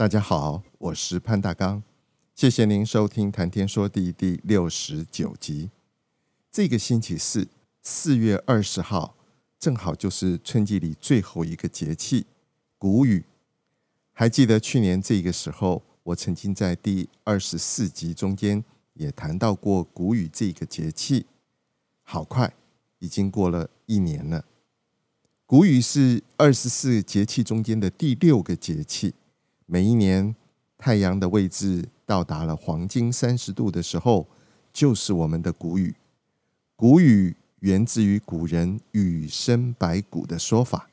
大家好，我是潘大刚，谢谢您收听《谈天说地》第六十九集。这个星期四，四月二十号，正好就是春季里最后一个节气——谷雨。还记得去年这个时候，我曾经在第二十四集中间也谈到过谷雨这个节气。好快，已经过了一年了。谷雨是二十四节气中间的第六个节气。每一年太阳的位置到达了黄金三十度的时候，就是我们的谷雨。谷雨源自于古人“雨生百谷”的说法。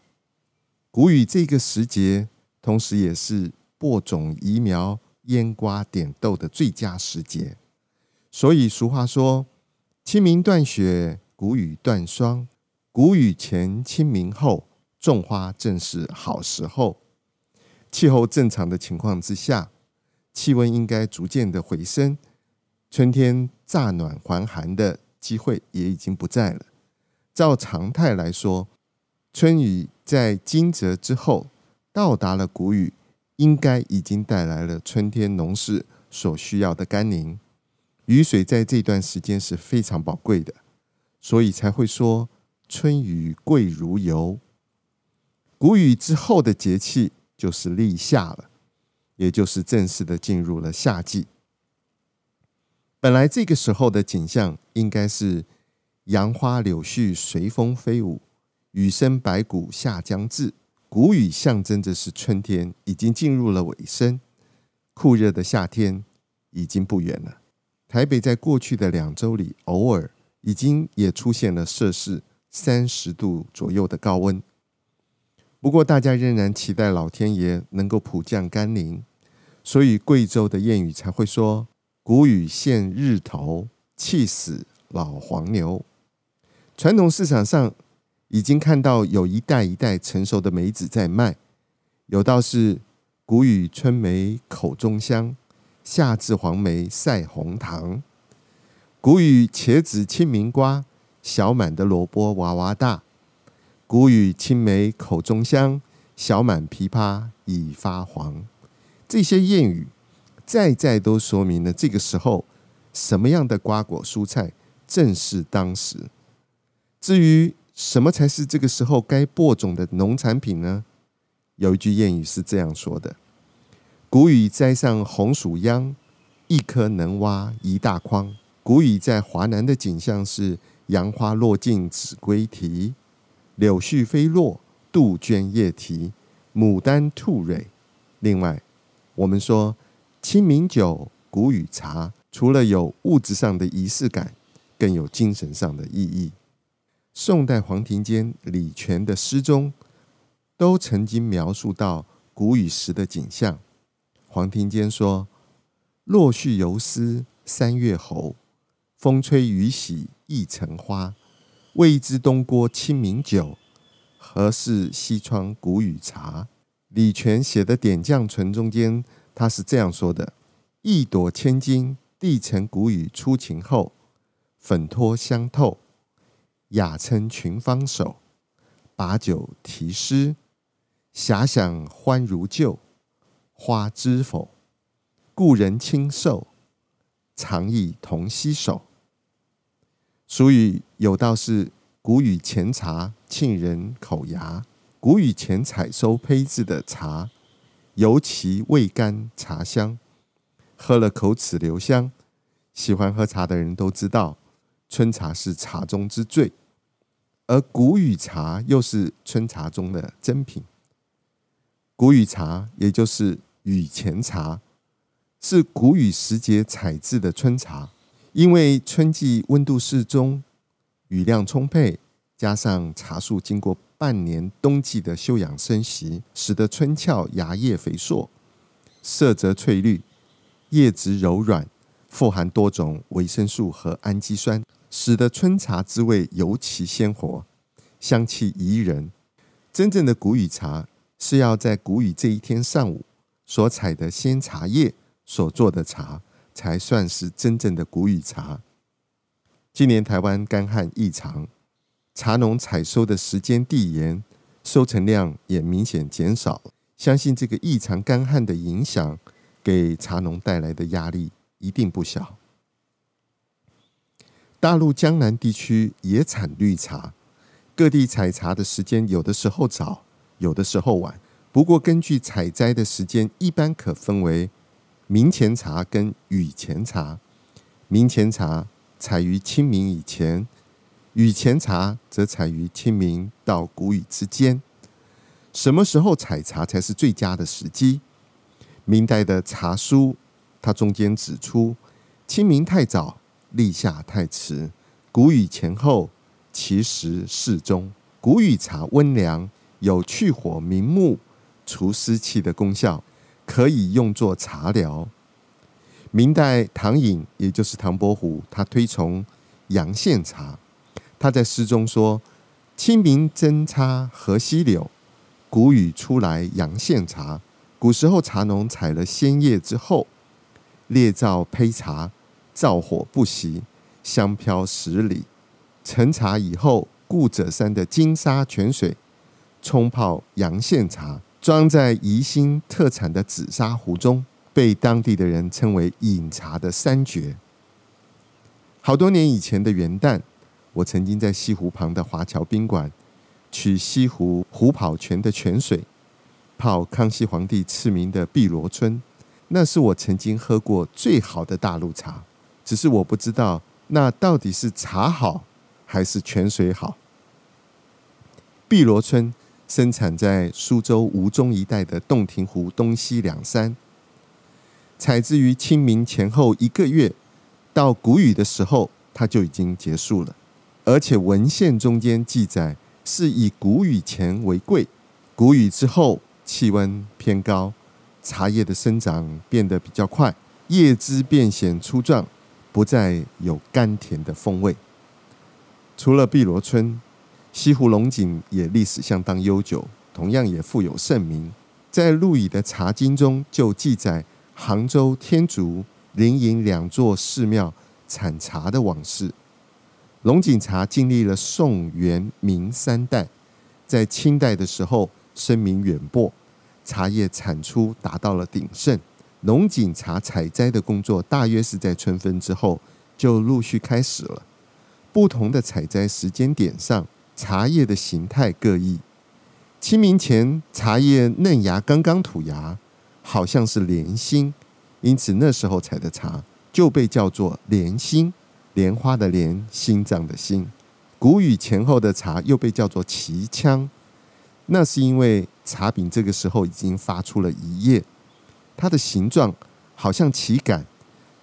谷雨这个时节。同时，也是播种、移苗、腌瓜、点豆的最佳时节。所以俗话说：“清明断雪，谷雨断霜。谷雨前，清明后，种花正是好时候。”气候正常的情况之下，气温应该逐渐的回升，春天乍暖还寒的机会也已经不在了。照常态来说，春雨在惊蛰之后。到达了谷雨，应该已经带来了春天农事所需要的甘霖。雨水在这段时间是非常宝贵的，所以才会说春雨贵如油。谷雨之后的节气就是立夏了，也就是正式的进入了夏季。本来这个时候的景象应该是杨花柳絮随风飞舞，雨生百谷夏将至。谷雨象征着是春天已经进入了尾声，酷热的夏天已经不远了。台北在过去的两周里，偶尔已经也出现了摄氏三十度左右的高温。不过，大家仍然期待老天爷能够普降甘霖，所以贵州的谚语才会说：“谷雨现日头，气死老黄牛。”传统市场上。已经看到有一袋一袋成熟的梅子在卖，有道是“谷雨春梅口中香，夏至黄梅赛红糖”。谷雨茄子清明瓜，小满的萝卜娃娃大。谷雨青梅口中香，小满枇杷已发黄。这些谚语再再都说明了这个时候什么样的瓜果蔬菜正是当时。至于，什么才是这个时候该播种的农产品呢？有一句谚语是这样说的：“谷雨栽上红薯秧，一颗能挖一大筐。”谷雨在华南的景象是：杨花落尽子规啼，柳絮飞落杜鹃叶啼，牡丹吐蕊。另外，我们说清明酒、谷雨茶，除了有物质上的仪式感，更有精神上的意义。宋代黄庭坚、李全的诗中，都曾经描述到谷雨时的景象。黄庭坚说：“落絮犹思三月侯，风吹雨洗一城花。未知东郭清明酒，何事西窗谷雨茶。”李全写的《点绛唇》中间，他是这样说的：“一朵千金，地成谷雨初晴后，粉脱香透。”雅称群芳首，把酒题诗，遐想欢如旧，花知否？故人清瘦，长忆同携手。俗语有道是：谷雨前茶沁人口牙。谷雨前采收胚制的茶，尤其味甘茶香，喝了口齿留香。喜欢喝茶的人都知道。春茶是茶中之最，而谷雨茶又是春茶中的珍品。谷雨茶也就是雨前茶，是谷雨时节采制的春茶，因为春季温度适中，雨量充沛，加上茶树经过半年冬季的休养生息，使得春俏芽叶肥硕，色泽翠绿，叶质柔软，富含多种维生素和氨基酸，使得春茶滋味尤其鲜活，香气宜人。真正的谷雨茶是要在谷雨这一天上午所采的鲜茶叶所做的茶。才算是真正的谷雨茶。今年台湾干旱异常，茶农采收的时间递延，收成量也明显减少。相信这个异常干旱的影响，给茶农带来的压力一定不小。大陆江南地区也产绿茶，各地采茶的时间有的时候早，有的时候晚。不过根据采摘的时间，一般可分为。明前茶跟雨前茶，明前茶采于清明以前，雨前茶则采于清明到谷雨之间。什么时候采茶才是最佳的时机？明代的茶书，它中间指出：清明太早，立夏太迟，谷雨前后，其实适中。谷雨茶温凉，有去火明目、除湿气的功效。可以用作茶疗。明代唐寅，也就是唐伯虎，他推崇阳献茶。他在诗中说：“清明侦插河西柳，谷雨出来阳献茶。”古时候茶农采了鲜叶之后，列灶焙茶，灶火不熄，香飘十里。成茶以后，顾者山的金沙泉水冲泡阳献茶。装在宜兴特产的紫砂壶中，被当地的人称为饮茶的三绝。好多年以前的元旦，我曾经在西湖旁的华侨宾馆取西湖虎跑泉的泉水，泡康熙皇帝赐名的碧螺春，那是我曾经喝过最好的大陆茶。只是我不知道，那到底是茶好还是泉水好？碧螺春。生产在苏州吴中一带的洞庭湖东西两山，采自于清明前后一个月，到谷雨的时候，它就已经结束了。而且文献中间记载，是以谷雨前为贵，谷雨之后气温偏高，茶叶的生长变得比较快，叶枝变显粗壮，不再有甘甜的风味。除了碧螺春。西湖龙井也历史相当悠久，同样也富有盛名。在陆羽的《茶经》中就记载杭州天竺、临潾两座寺庙产茶的往事。龙井茶经历了宋、元、明三代，在清代的时候声名远播，茶叶产出达到了鼎盛。龙井茶采摘的工作大约是在春分之后就陆续开始了，不同的采摘时间点上。茶叶的形态各异，清明前茶叶嫩芽刚刚吐芽，好像是莲心，因此那时候采的茶就被叫做莲心，莲花的莲，心脏的心。谷雨前后的茶又被叫做脐枪，那是因为茶饼这个时候已经发出了一叶，它的形状好像旗杆。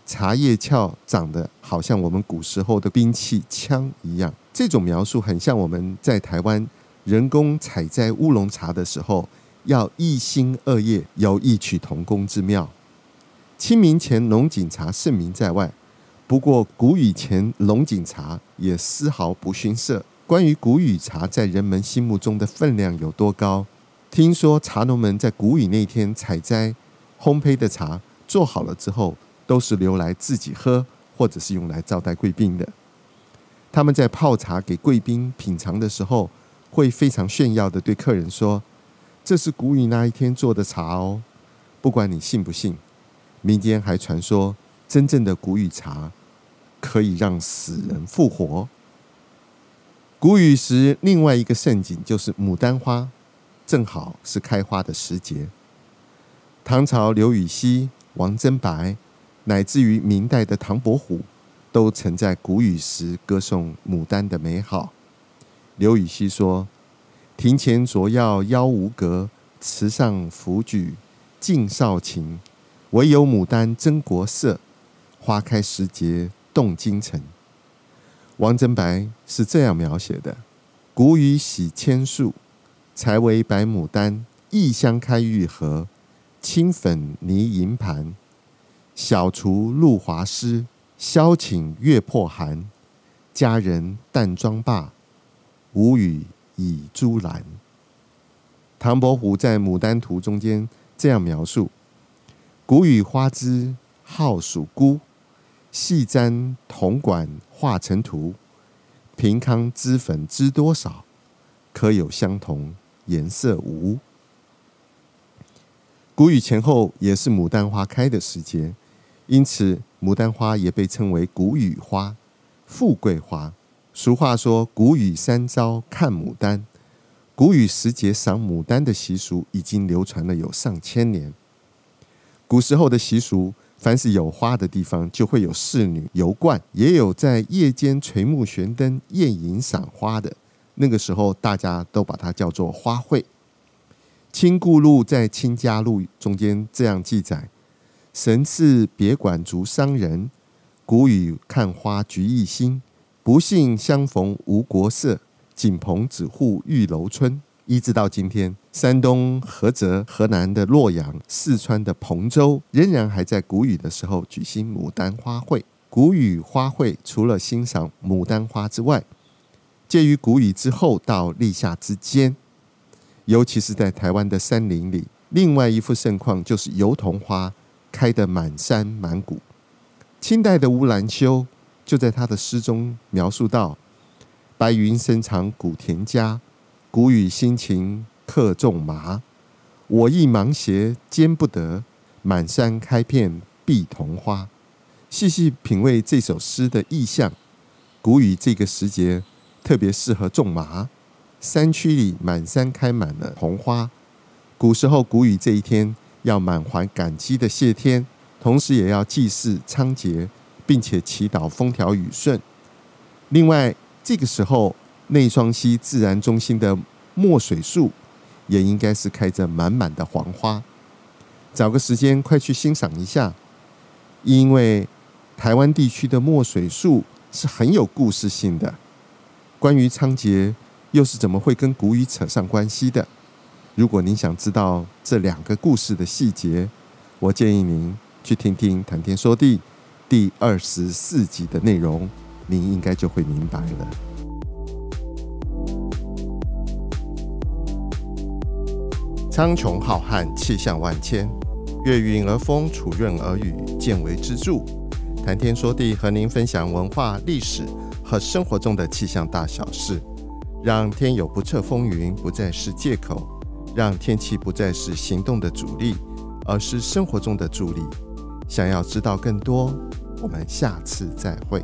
茶叶鞘长得好像我们古时候的兵器枪一样，这种描述很像我们在台湾人工采摘乌龙茶的时候，要一心二业，有异曲同工之妙。清明前龙井茶盛名在外，不过谷雨前龙井茶也丝毫不逊色。关于谷雨茶在人们心目中的分量有多高，听说茶农们在谷雨那天采摘、烘焙的茶做好了之后。都是留来自己喝，或者是用来招待贵宾的。他们在泡茶给贵宾品尝的时候，会非常炫耀的对客人说：“这是谷雨那一天做的茶哦。”不管你信不信，民间还传说，真正的谷雨茶可以让死人复活。谷雨时，另外一个盛景就是牡丹花，正好是开花的时节。唐朝刘禹锡、王贞白。乃至于明代的唐伯虎，都曾在谷雨时歌颂牡丹的美好。刘禹锡说：“庭前着药邀无格，池上抚举尽少情。唯有牡丹真国色，花开时节动京城。王贞白是这样描写的：“谷雨洗千树，才为白牡丹。异香开玉盒，轻粉泥银盘。小厨露华湿，箫顷月破寒。佳人淡妆罢，无语倚朱栏。”唐伯虎在《牡丹图》中间这样描述：“谷雨花枝好属孤，细簪铜管画成图。平康脂粉知多少？可有相同颜色无？”谷雨前后也是牡丹花开的时节，因此牡丹花也被称为谷雨花、富贵花。俗话说：“谷雨三朝看牡丹。”谷雨时节赏牡丹的习俗已经流传了有上千年。古时候的习俗，凡是有花的地方，就会有侍女游观，也有在夜间垂目悬灯宴饮赏花的。那个时候，大家都把它叫做花会。亲故录在《亲家录》中间这样记载：神赐别馆足伤人，谷雨看花橘一心，不幸相逢无国色。锦棚只护玉楼春，一直到今天，山东菏泽、河南的洛阳、四川的彭州，仍然还在谷雨的时候举行牡丹花会。谷雨花会除了欣赏牡丹花之外，介于谷雨之后到立夏之间，尤其是在台湾的山林里，另外一幅盛况就是油桐花开得满山满谷。清代的乌兰修就在他的诗中描述到。白云深藏古田家，谷雨辛勤客种麻。我亦忙鞋兼不得，满山开遍碧桐花。细细品味这首诗的意象，谷雨这个时节特别适合种麻。山区里满山开满了桐花。古时候谷雨这一天要满怀感激的谢天，同时也要祭祀仓颉，并且祈祷风调雨顺。另外，这个时候，内双溪自然中心的墨水树也应该是开着满满的黄花。找个时间快去欣赏一下，因为台湾地区的墨水树是很有故事性的。关于仓颉，又是怎么会跟谷雨扯上关系的？如果您想知道这两个故事的细节，我建议您去听听《谈天说地》第二十四集的内容。您应该就会明白了。苍穹浩瀚，气象万千，月晕而风，础润而雨，见微知著。谈天说地，和您分享文化、历史和生活中的气象大小事，让天有不测风云不再是借口，让天气不再是行动的阻力，而是生活中的助力。想要知道更多，我们下次再会。